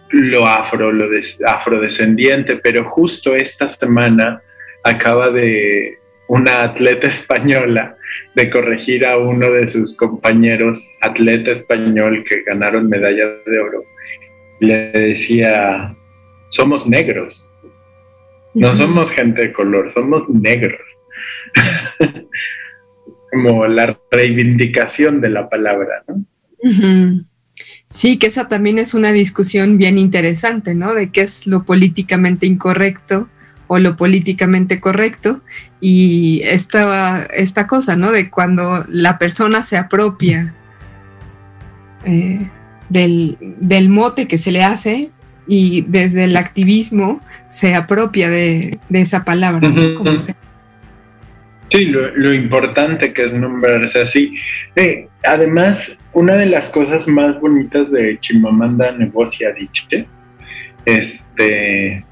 lo afro, lo afrodescendiente, pero justo esta semana acaba de, una atleta española de corregir a uno de sus compañeros atleta español que ganaron medalla de oro. Le decía, somos negros, no somos gente de color, somos negros. Como la reivindicación de la palabra, ¿no? Sí, que esa también es una discusión bien interesante, ¿no? De qué es lo políticamente incorrecto o lo políticamente correcto y esta, esta cosa, ¿no? De cuando la persona se apropia eh, del, mote que se le hace y desde el activismo se apropia de, esa palabra, ¿no? Sí, lo, importante que es nombrarse así. Eh, además, una de las cosas más bonitas de Chimamanda Negocia Adichie, este,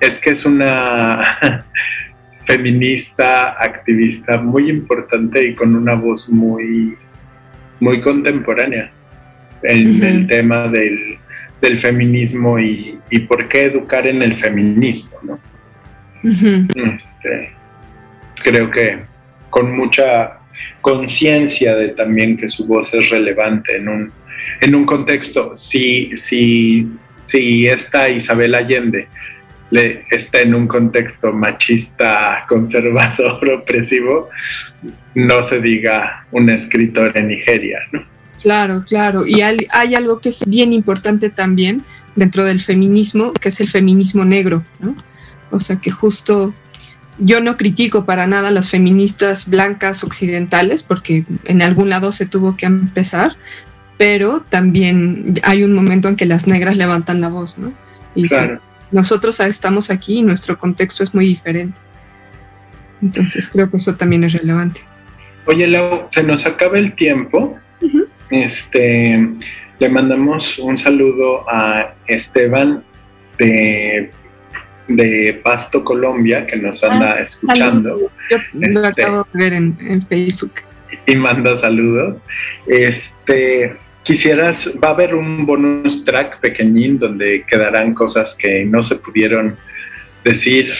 es que es una feminista, activista muy importante y con una voz muy muy contemporánea en el tema del, feminismo y, por qué educar en el feminismo, ¿no? Este, creo que con mucha conciencia de también que su voz es relevante en un, en un contexto. Si, si, si esta Isabel Allende le, está en un contexto machista, conservador, opresivo, no se diga un escritor en Nigeria, ¿no? Claro, claro. Y hay, algo que es bien importante también dentro del feminismo, que es el feminismo negro, ¿no? O sea que justo yo no critico para nada a las feministas blancas occidentales, porque en algún lado se tuvo que empezar, pero también hay un momento en que las negras levantan la voz, ¿no? Y nosotros estamos aquí y nuestro contexto es muy diferente. Entonces creo que eso también es relevante. Oye, Lau, se nos acaba el tiempo. Este, le mandamos un saludo a Esteban de de Pasto, Colombia, que nos anda ah, escuchando. Yo lo este, acabo de ver en, Facebook. Y manda saludos. Este, quisieras, va a haber un bonus track pequeñín donde quedarán cosas que no se pudieron decir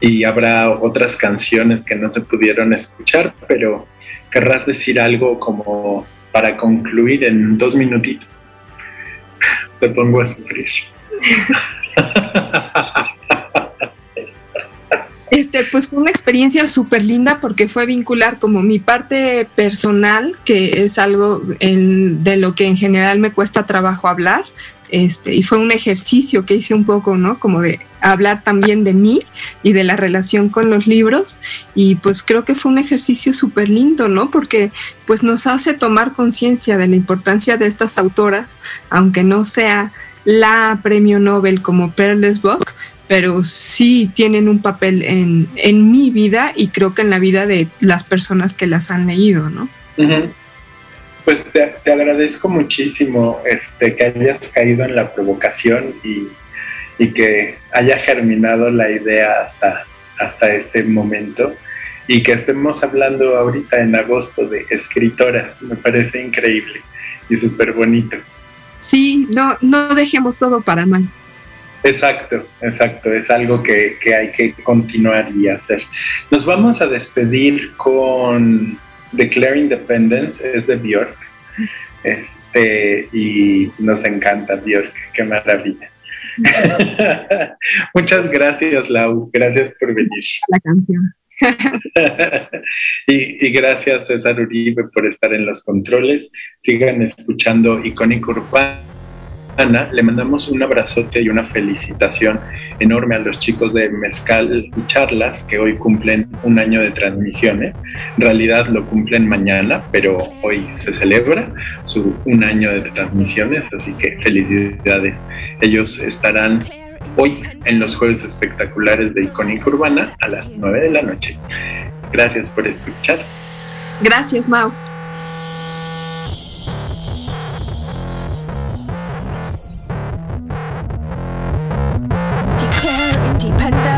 y habrá otras canciones que no se pudieron escuchar, pero querrás decir algo como para concluir en dos minutitos. Te pongo a sufrir. Este, pues fue una experiencia súper linda porque fue vincular como mi parte personal, que es algo de lo que en general me cuesta trabajo hablar, este, y fue un ejercicio que hice un poco, ¿no? Como de hablar también de mí y de la relación con los libros, y pues creo que fue un ejercicio súper lindo, ¿no? Porque pues nos hace tomar conciencia de la importancia de estas autoras, aunque no sea la premio Nobel como Perles Bock, pero sí tienen un papel en, en, mi vida y creo que en la vida de las personas que las han leído, ¿no? Pues te, agradezco muchísimo este, que hayas caído en la provocación y, y, que haya germinado la idea hasta, hasta este momento y que estemos hablando ahorita en agosto de escritoras. Me parece increíble y súper bonito. Sí, no, no dejemos todo para más. Exacto, exacto, es algo que, hay que continuar y hacer. Nos vamos a despedir con Declare Independence, es de Björk, este, y nos encanta Björk, qué maravilla. Muchas gracias, Lau, gracias por venir. La canción. y, y, gracias César Uribe por estar en los controles. Sigan escuchando Icónico Urbano Ana, le mandamos un abrazote y una felicitación enorme a los chicos de Mezcal y Charlas que hoy cumplen un año de transmisiones. En realidad lo cumplen mañana, pero hoy se celebra su un año de transmisiones, así que felicidades. Ellos estarán hoy en los Jueves Espectaculares de Icónica Urbana a las 9 de la noche. Gracias por escuchar. Gracias, Mau. had that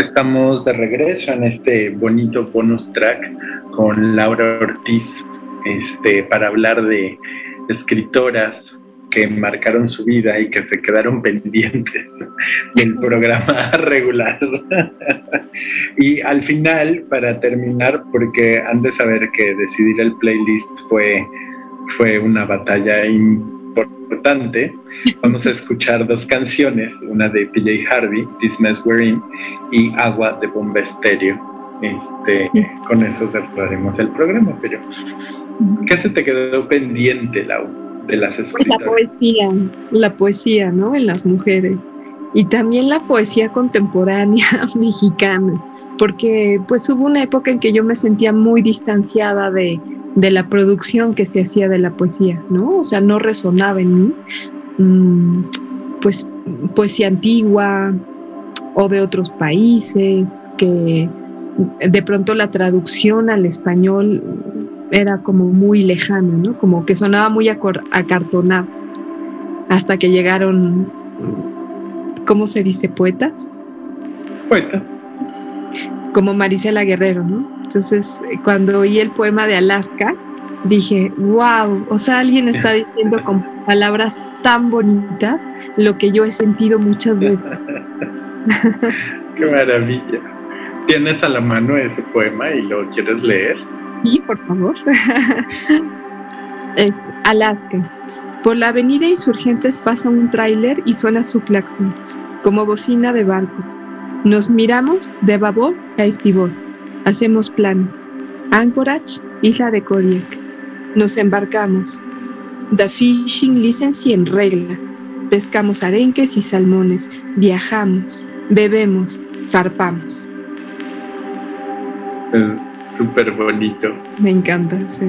Estamos de regreso en este bonito bonus track con Laura Ortiz este, para hablar de escritoras que marcaron su vida y que se quedaron pendientes del programa regular. y al final, para terminar, porque han de saber que decidir el playlist fue, fue una batalla importante importante, vamos a escuchar dos canciones, una de PJ Harvey, This Mess We're In, y Agua de Bomba Estéreo. Este, con eso cerraremos el programa, pero ¿qué se te quedó pendiente, Lau, de las escritoras? Pues la poesía, la poesía, ¿no? En las mujeres. Y también la poesía contemporánea mexicana, porque pues hubo una época en que yo me sentía muy distanciada de, de la producción que se hacía de la poesía, ¿no? O sea, no resonaba en mí. Mm, pues poesía antigua o de otros países, que de pronto la traducción al español era como muy lejana, ¿no? Como que sonaba muy acartonado. Hasta que llegaron, ¿cómo se dice? Poetas. Poetas. Como Marisela Guerrero, ¿no? Entonces, cuando oí el poema de Alaska, dije, wow, o sea, alguien está diciendo con palabras tan bonitas lo que yo he sentido muchas veces. Qué maravilla. ¿Tienes a la mano ese poema y lo quieres leer? Sí, por favor. es Alaska. Por la avenida Insurgentes pasa un tráiler y suena su claxon, como bocina de barco. Nos miramos de babor a estibor Hacemos planes. Anchorage, isla de Kodiak. Nos embarcamos. The Fishing License en regla. Pescamos arenques y salmones. Viajamos. Bebemos. Zarpamos. Es súper bonito. Me encanta, sí.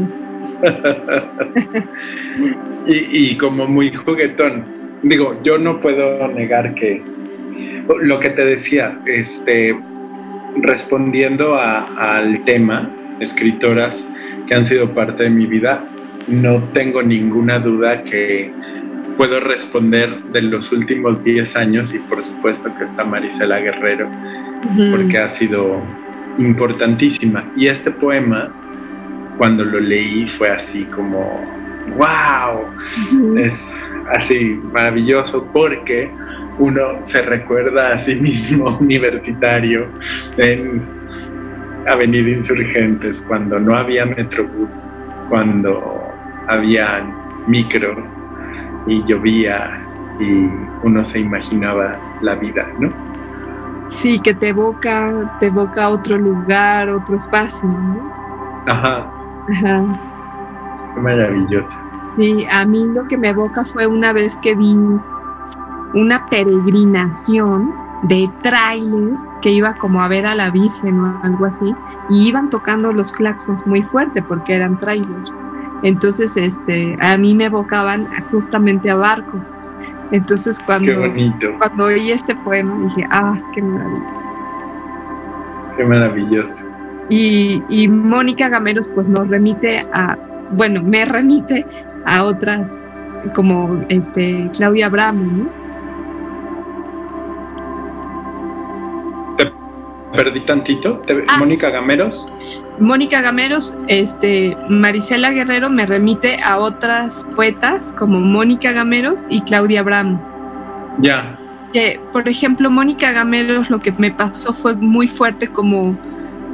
y, y como muy juguetón. Digo, yo no puedo negar que lo que te decía, este, respondiendo al tema, escritoras que han sido parte de mi vida, no tengo ninguna duda que puedo responder de los últimos 10 años y por supuesto que está Marisela Guerrero, porque ha sido importantísima. Y este poema, cuando lo leí, fue así como, wow, es así maravilloso porque uno se recuerda a sí mismo universitario en Avenida Insurgentes, cuando no había Metrobús, cuando había micros y llovía y uno se imaginaba la vida, ¿no? Sí, que te evoca, te evoca otro lugar, otro espacio, ¿no? Ajá. Ajá. Qué maravilloso. Sí, a mí lo que me evoca fue una vez que vi una peregrinación de trailers que iba como a ver a la Virgen o algo así, y iban tocando los claxons muy fuerte porque eran trailers. Entonces, este, a mí me evocaban justamente a barcos. Entonces, cuando, cuando oí este poema, dije, ah, qué maravilla. Qué maravilloso. Y, y Mónica Gameros, pues nos remite a, bueno, me remite a otras como este Claudia Bramo, ¿no? Perdí tantito. Ah. Mónica Gameros. Mónica Gameros, este, Marisela Guerrero me remite a otras poetas como Mónica Gameros y Claudia Bramo. Ya. Que, por ejemplo, Mónica Gameros lo que me pasó fue muy fuerte como,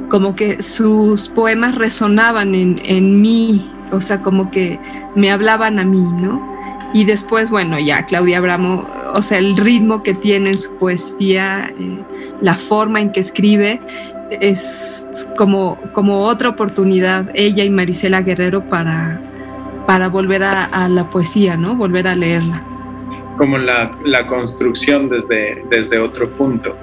como que sus poemas resonaban en, en mí, o sea, como que me hablaban a mí, ¿no? Y después, bueno, ya Claudia Bramo, o sea, el ritmo que tiene en su poesía, eh, la forma en que escribe, es como, como otra oportunidad, ella y Marisela Guerrero, para, para volver a, la poesía, ¿no? Volver a leerla. Como la, construcción desde, desde otro punto.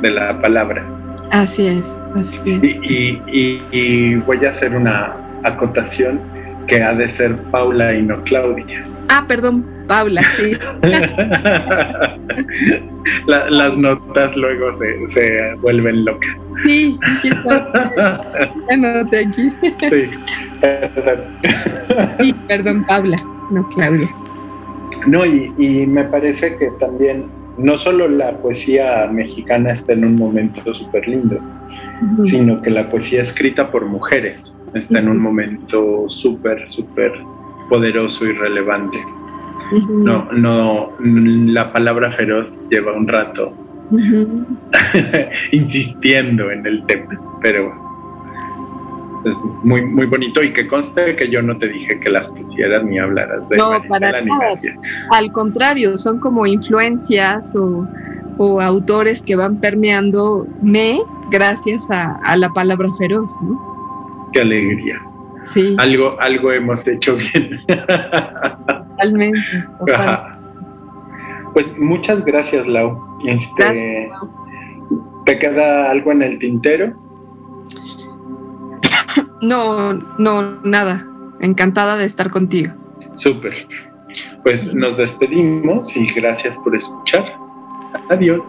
de la palabra. Así es, así es. Y, voy a hacer una acotación que ha de ser Paula y no Claudia. Ah, perdón, Paula, sí. las notas luego se, se, vuelven locas. Sí, aquí está. Aquí. Sí, sí, perdón, Paula, no Claudia. No, y, y me parece que también no solo la poesía mexicana está en un momento súper lindo, sino que la poesía escrita por mujeres está en un momento súper, súper poderoso y relevante. No, no, la palabra feroz lleva un rato insistiendo en el tema, pero es muy, muy bonito y que conste que yo no te dije que las pusieras ni hablaras de No, para nada. Al contrario, son como influencias o, autores que van permeando me gracias a, la palabra feroz, ¿no? Qué alegría. Sí. Algo, algo hemos hecho bien. Totalmente. Pues muchas gracias, Lau. Este, gracias, Lau. ¿Te queda algo en el tintero? No, no, nada. Encantada de estar contigo. Súper. Pues nos despedimos y gracias por escuchar. Adiós.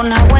con agua